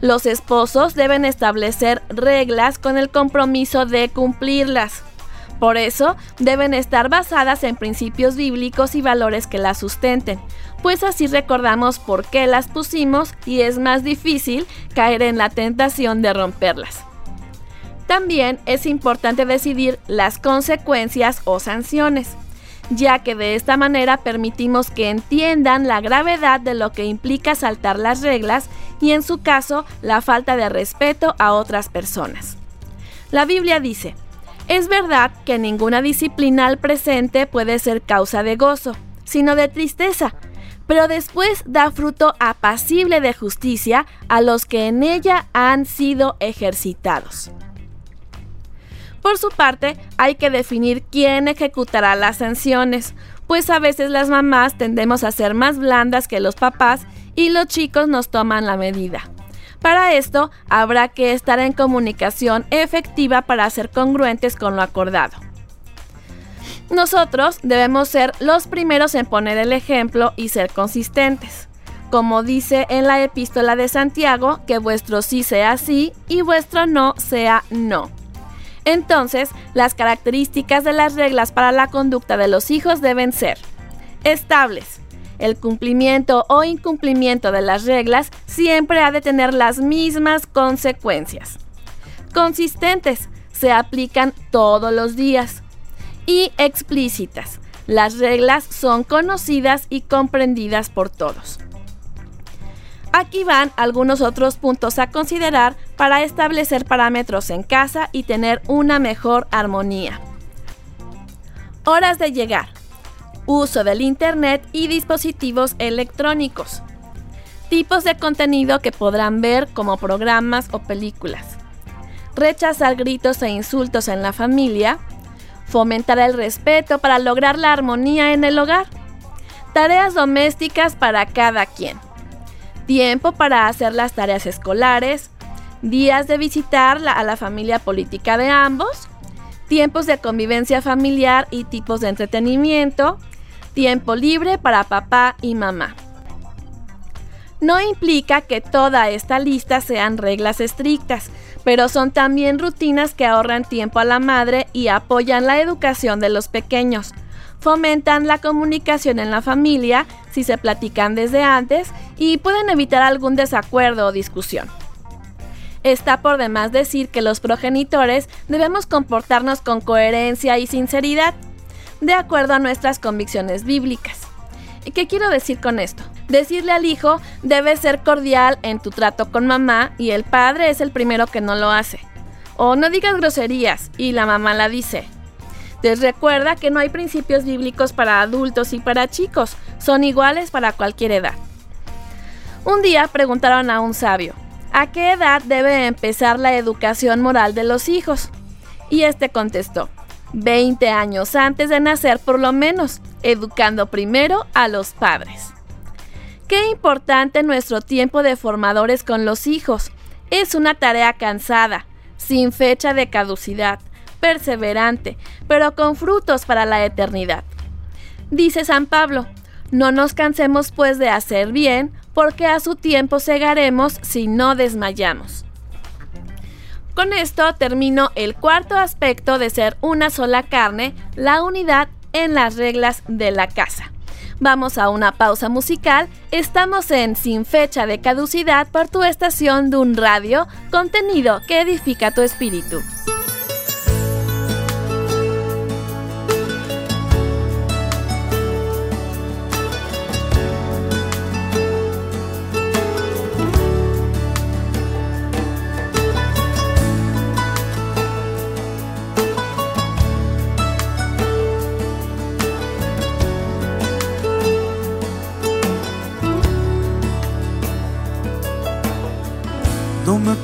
Los esposos deben establecer reglas con el compromiso de cumplirlas. Por eso deben estar basadas en principios bíblicos y valores que las sustenten, pues así recordamos por qué las pusimos y es más difícil caer en la tentación de romperlas. También es importante decidir las consecuencias o sanciones ya que de esta manera permitimos que entiendan la gravedad de lo que implica saltar las reglas y en su caso la falta de respeto a otras personas. La Biblia dice, es verdad que ninguna disciplina al presente puede ser causa de gozo, sino de tristeza, pero después da fruto apacible de justicia a los que en ella han sido ejercitados. Por su parte, hay que definir quién ejecutará las sanciones, pues a veces las mamás tendemos a ser más blandas que los papás y los chicos nos toman la medida. Para esto, habrá que estar en comunicación efectiva para ser congruentes con lo acordado. Nosotros debemos ser los primeros en poner el ejemplo y ser consistentes. Como dice en la epístola de Santiago, que vuestro sí sea sí y vuestro no sea no. Entonces, las características de las reglas para la conducta de los hijos deben ser estables. El cumplimiento o incumplimiento de las reglas siempre ha de tener las mismas consecuencias. Consistentes, se aplican todos los días. Y explícitas, las reglas son conocidas y comprendidas por todos. Aquí van algunos otros puntos a considerar para establecer parámetros en casa y tener una mejor armonía. Horas de llegar. Uso del Internet y dispositivos electrónicos. Tipos de contenido que podrán ver como programas o películas. Rechazar gritos e insultos en la familia. Fomentar el respeto para lograr la armonía en el hogar. Tareas domésticas para cada quien tiempo para hacer las tareas escolares, días de visitar a la familia política de ambos, tiempos de convivencia familiar y tipos de entretenimiento, tiempo libre para papá y mamá. No implica que toda esta lista sean reglas estrictas, pero son también rutinas que ahorran tiempo a la madre y apoyan la educación de los pequeños fomentan la comunicación en la familia si se platican desde antes y pueden evitar algún desacuerdo o discusión. Está por demás decir que los progenitores debemos comportarnos con coherencia y sinceridad, de acuerdo a nuestras convicciones bíblicas. ¿Y qué quiero decir con esto? Decirle al hijo debe ser cordial en tu trato con mamá y el padre es el primero que no lo hace. O no digas groserías y la mamá la dice. Les recuerda que no hay principios bíblicos para adultos y para chicos, son iguales para cualquier edad. Un día preguntaron a un sabio, ¿a qué edad debe empezar la educación moral de los hijos? Y este contestó, 20 años antes de nacer por lo menos, educando primero a los padres. Qué importante nuestro tiempo de formadores con los hijos. Es una tarea cansada, sin fecha de caducidad, perseverante, pero con frutos para la eternidad. Dice San Pablo, no nos cansemos pues de hacer bien, porque a su tiempo segaremos si no desmayamos. Con esto termino el cuarto aspecto de ser una sola carne, la unidad en las reglas de la casa. Vamos a una pausa musical. Estamos en Sin Fecha de Caducidad por tu estación de un radio, contenido que edifica tu espíritu.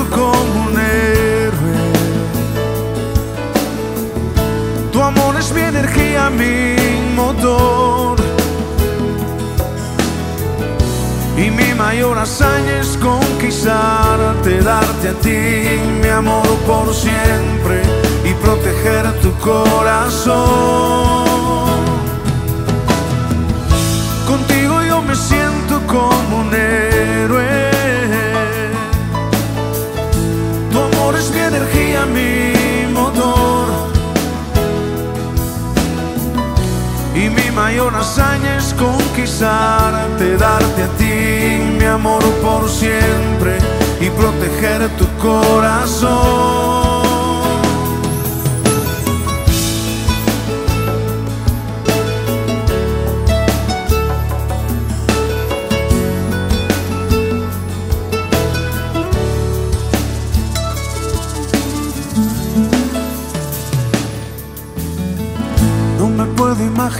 Como un héroe. Tu amor es mi energía, mi motor. Y mi mayor hazaña es conquistarte, darte a ti mi amor por siempre y proteger tu corazón. Contigo yo me siento como un héroe. Energía, mi motor. Y mi mayor hazaña es conquistarte, darte a ti mi amor por siempre y proteger tu corazón.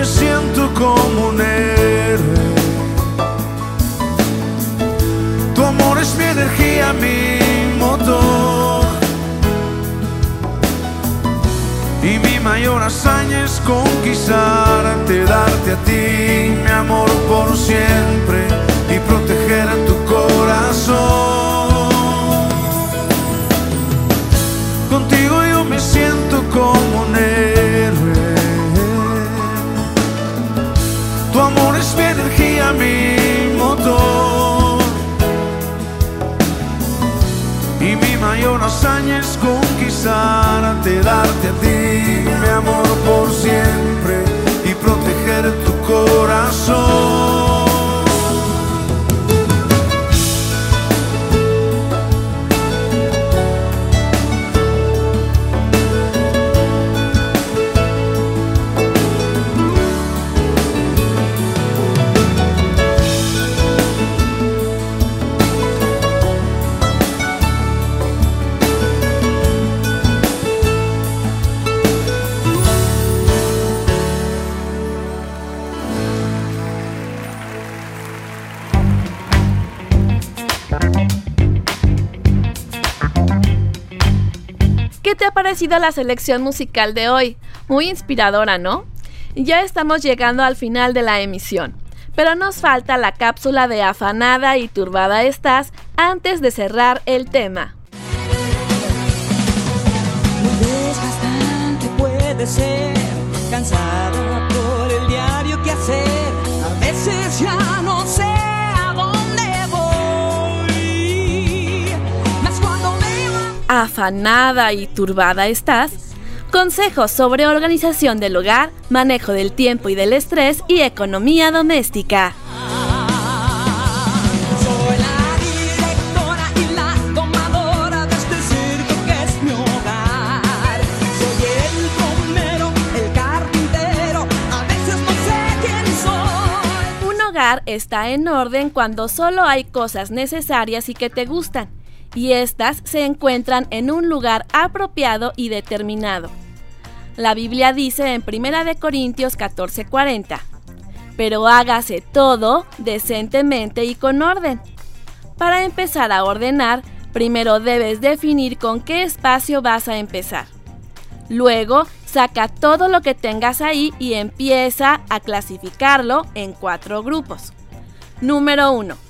Me siento como un héroe. Tu amor es mi energía, mi motor. Y mi mayor hazaña es conquistarte, darte a ti mi amor por siempre y proteger a tu corazón. Contigo yo me siento como un héroe. Mi motor. Y mi mayor hazaña es conquistarte, darte a ti mi amor por siempre y proteger tu corazón. Te ha parecido la selección musical de hoy? Muy inspiradora, ¿no? Ya estamos llegando al final de la emisión, pero nos falta la cápsula de afanada y turbada estás antes de cerrar el tema. Afanada y turbada estás Consejos sobre organización del hogar, manejo del tiempo y del estrés y economía doméstica. Soy la directora y la domadora de este circo que es mi hogar. Soy el plomero, el carpintero, a veces no sé quién soy. Un hogar está en orden cuando solo hay cosas necesarias y que te gustan y éstas se encuentran en un lugar apropiado y determinado. La Biblia dice en 1 de Corintios 14:40, pero hágase todo decentemente y con orden. Para empezar a ordenar, primero debes definir con qué espacio vas a empezar. Luego, saca todo lo que tengas ahí y empieza a clasificarlo en cuatro grupos. Número 1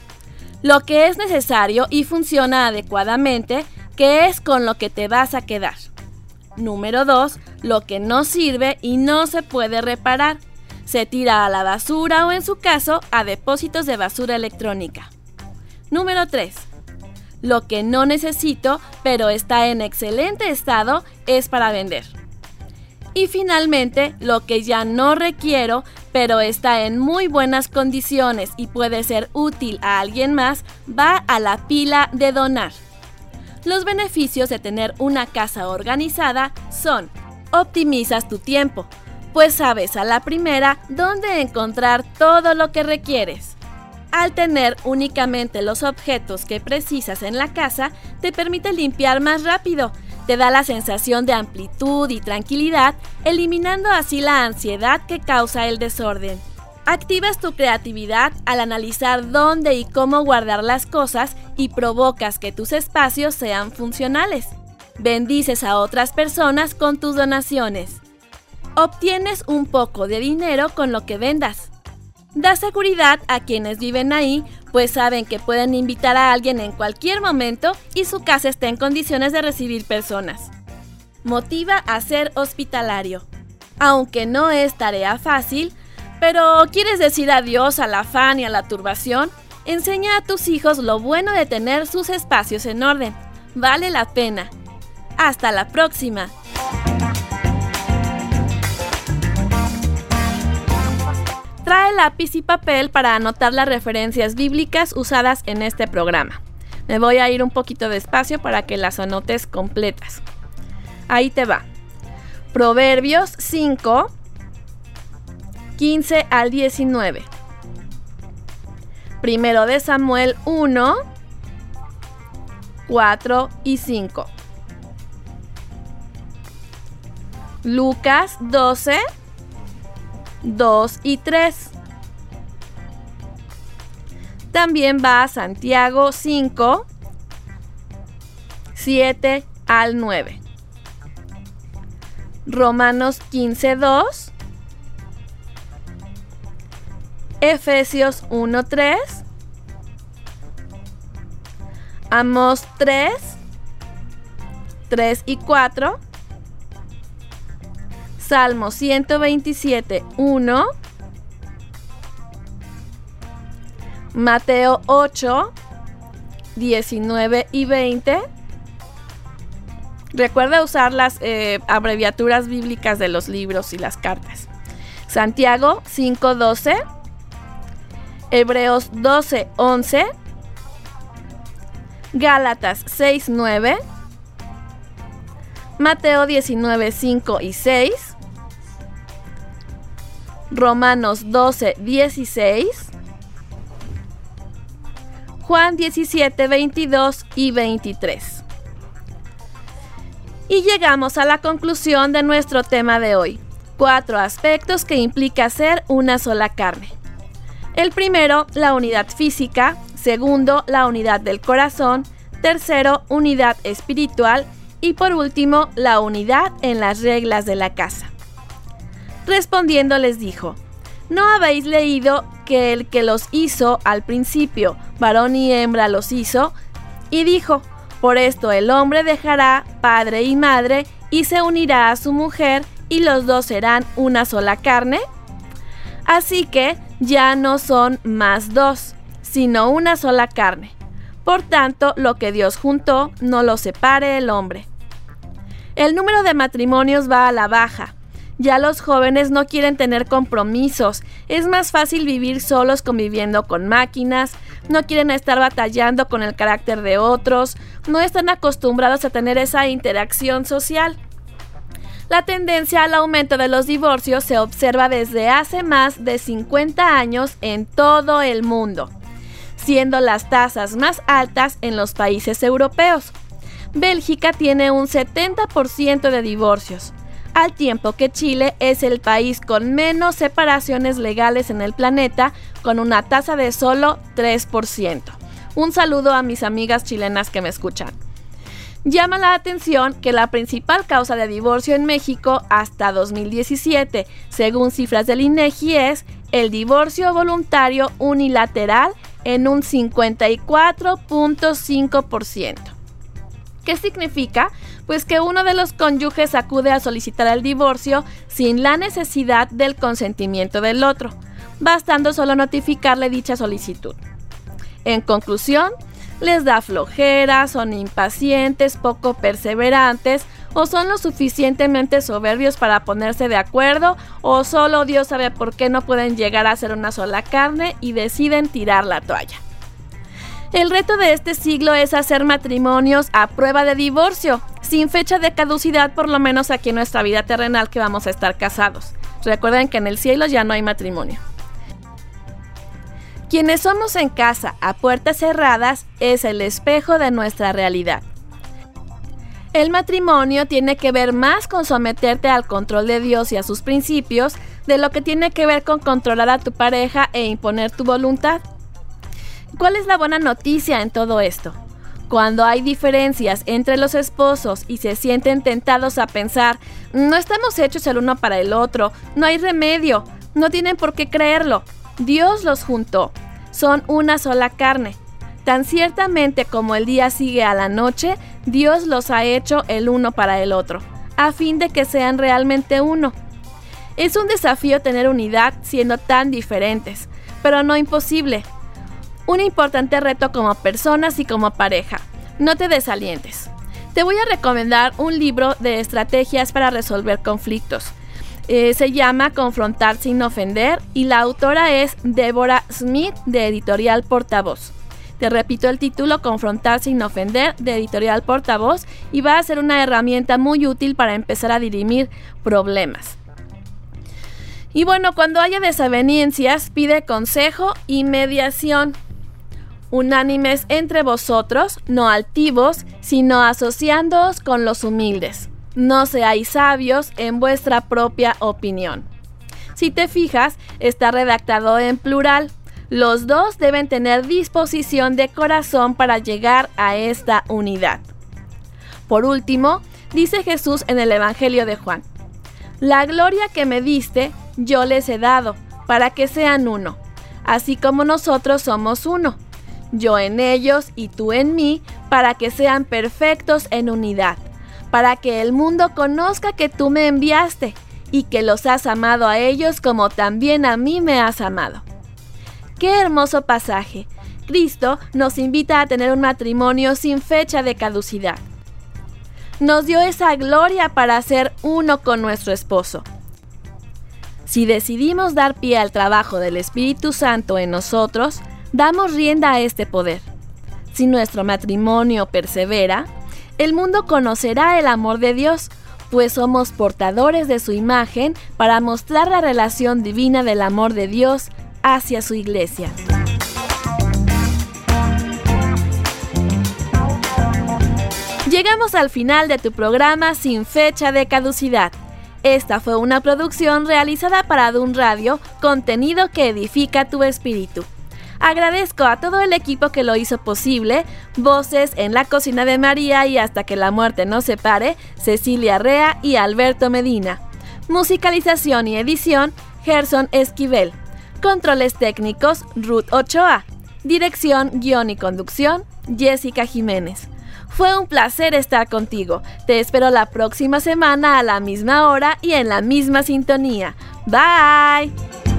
lo que es necesario y funciona adecuadamente, que es con lo que te vas a quedar. Número 2. Lo que no sirve y no se puede reparar. Se tira a la basura o en su caso a depósitos de basura electrónica. Número 3. Lo que no necesito pero está en excelente estado es para vender. Y finalmente, lo que ya no requiero, pero está en muy buenas condiciones y puede ser útil a alguien más, va a la pila de donar. Los beneficios de tener una casa organizada son, optimizas tu tiempo, pues sabes a la primera dónde encontrar todo lo que requieres. Al tener únicamente los objetos que precisas en la casa, te permite limpiar más rápido, te da la sensación de amplitud y tranquilidad, eliminando así la ansiedad que causa el desorden. Activas tu creatividad al analizar dónde y cómo guardar las cosas y provocas que tus espacios sean funcionales. Bendices a otras personas con tus donaciones. Obtienes un poco de dinero con lo que vendas. Da seguridad a quienes viven ahí pues saben que pueden invitar a alguien en cualquier momento y su casa está en condiciones de recibir personas. Motiva a ser hospitalario. Aunque no es tarea fácil, pero quieres decir adiós al afán y a la turbación, enseña a tus hijos lo bueno de tener sus espacios en orden. Vale la pena. Hasta la próxima. Trae lápiz y papel para anotar las referencias bíblicas usadas en este programa. Me voy a ir un poquito despacio para que las anotes completas. Ahí te va. Proverbios 5, 15 al 19. Primero de Samuel 1, 4 y 5. Lucas 12, 2 y 3. También va a Santiago 5, 7 al 9. Romanos 15, 2. Efesios 1, 3. Amos 3, 3 y 4. Salmo 127, 1. Mateo 8, 19 y 20. Recuerda usar las eh, abreviaturas bíblicas de los libros y las cartas. Santiago 5:12, Hebreos 12:11, Gálatas 6:9, Mateo 19:5 y 6, Romanos 12, 16, Juan 17, 22 y 23. Y llegamos a la conclusión de nuestro tema de hoy. Cuatro aspectos que implica ser una sola carne. El primero, la unidad física. Segundo, la unidad del corazón. Tercero, unidad espiritual. Y por último, la unidad en las reglas de la casa. Respondiendo les dijo, ¿no habéis leído que el que los hizo al principio, varón y hembra los hizo? Y dijo, por esto el hombre dejará padre y madre y se unirá a su mujer y los dos serán una sola carne. Así que ya no son más dos, sino una sola carne. Por tanto, lo que Dios juntó, no lo separe el hombre. El número de matrimonios va a la baja. Ya los jóvenes no quieren tener compromisos. Es más fácil vivir solos conviviendo con máquinas. No quieren estar batallando con el carácter de otros. No están acostumbrados a tener esa interacción social. La tendencia al aumento de los divorcios se observa desde hace más de 50 años en todo el mundo, siendo las tasas más altas en los países europeos. Bélgica tiene un 70% de divorcios, al tiempo que Chile es el país con menos separaciones legales en el planeta, con una tasa de solo 3%. Un saludo a mis amigas chilenas que me escuchan. Llama la atención que la principal causa de divorcio en México hasta 2017, según cifras del INEGI, es el divorcio voluntario unilateral en un 54.5%. ¿Qué significa? Pues que uno de los cónyuges acude a solicitar el divorcio sin la necesidad del consentimiento del otro, bastando solo notificarle dicha solicitud. En conclusión, les da flojera, son impacientes, poco perseverantes, o son lo suficientemente soberbios para ponerse de acuerdo, o solo Dios sabe por qué no pueden llegar a ser una sola carne y deciden tirar la toalla. El reto de este siglo es hacer matrimonios a prueba de divorcio, sin fecha de caducidad por lo menos aquí en nuestra vida terrenal que vamos a estar casados. Recuerden que en el cielo ya no hay matrimonio. Quienes somos en casa a puertas cerradas es el espejo de nuestra realidad. El matrimonio tiene que ver más con someterte al control de Dios y a sus principios de lo que tiene que ver con controlar a tu pareja e imponer tu voluntad. ¿Cuál es la buena noticia en todo esto? Cuando hay diferencias entre los esposos y se sienten tentados a pensar, no estamos hechos el uno para el otro, no hay remedio, no tienen por qué creerlo, Dios los juntó, son una sola carne. Tan ciertamente como el día sigue a la noche, Dios los ha hecho el uno para el otro, a fin de que sean realmente uno. Es un desafío tener unidad siendo tan diferentes, pero no imposible. Un importante reto como personas y como pareja. No te desalientes. Te voy a recomendar un libro de estrategias para resolver conflictos. Eh, se llama Confrontar sin ofender y la autora es Deborah Smith de Editorial Portavoz. Te repito el título, Confrontar sin ofender, de Editorial Portavoz, y va a ser una herramienta muy útil para empezar a dirimir problemas. Y bueno, cuando haya desavenencias, pide consejo y mediación. Unánimes entre vosotros, no altivos, sino asociándoos con los humildes no seáis sabios en vuestra propia opinión. Si te fijas, está redactado en plural. Los dos deben tener disposición de corazón para llegar a esta unidad. Por último, dice Jesús en el Evangelio de Juan, La gloria que me diste, yo les he dado, para que sean uno, así como nosotros somos uno, yo en ellos y tú en mí, para que sean perfectos en unidad para que el mundo conozca que tú me enviaste y que los has amado a ellos como también a mí me has amado. Qué hermoso pasaje. Cristo nos invita a tener un matrimonio sin fecha de caducidad. Nos dio esa gloria para ser uno con nuestro esposo. Si decidimos dar pie al trabajo del Espíritu Santo en nosotros, damos rienda a este poder. Si nuestro matrimonio persevera, el mundo conocerá el amor de Dios, pues somos portadores de su imagen para mostrar la relación divina del amor de Dios hacia su iglesia. Llegamos al final de tu programa sin fecha de caducidad. Esta fue una producción realizada para Dun Radio, contenido que edifica tu espíritu. Agradezco a todo el equipo que lo hizo posible, voces en la cocina de María y hasta que la muerte nos separe, Cecilia Rea y Alberto Medina. Musicalización y edición, Gerson Esquivel. Controles técnicos, Ruth Ochoa. Dirección, guion y conducción, Jessica Jiménez. Fue un placer estar contigo. Te espero la próxima semana a la misma hora y en la misma sintonía. Bye.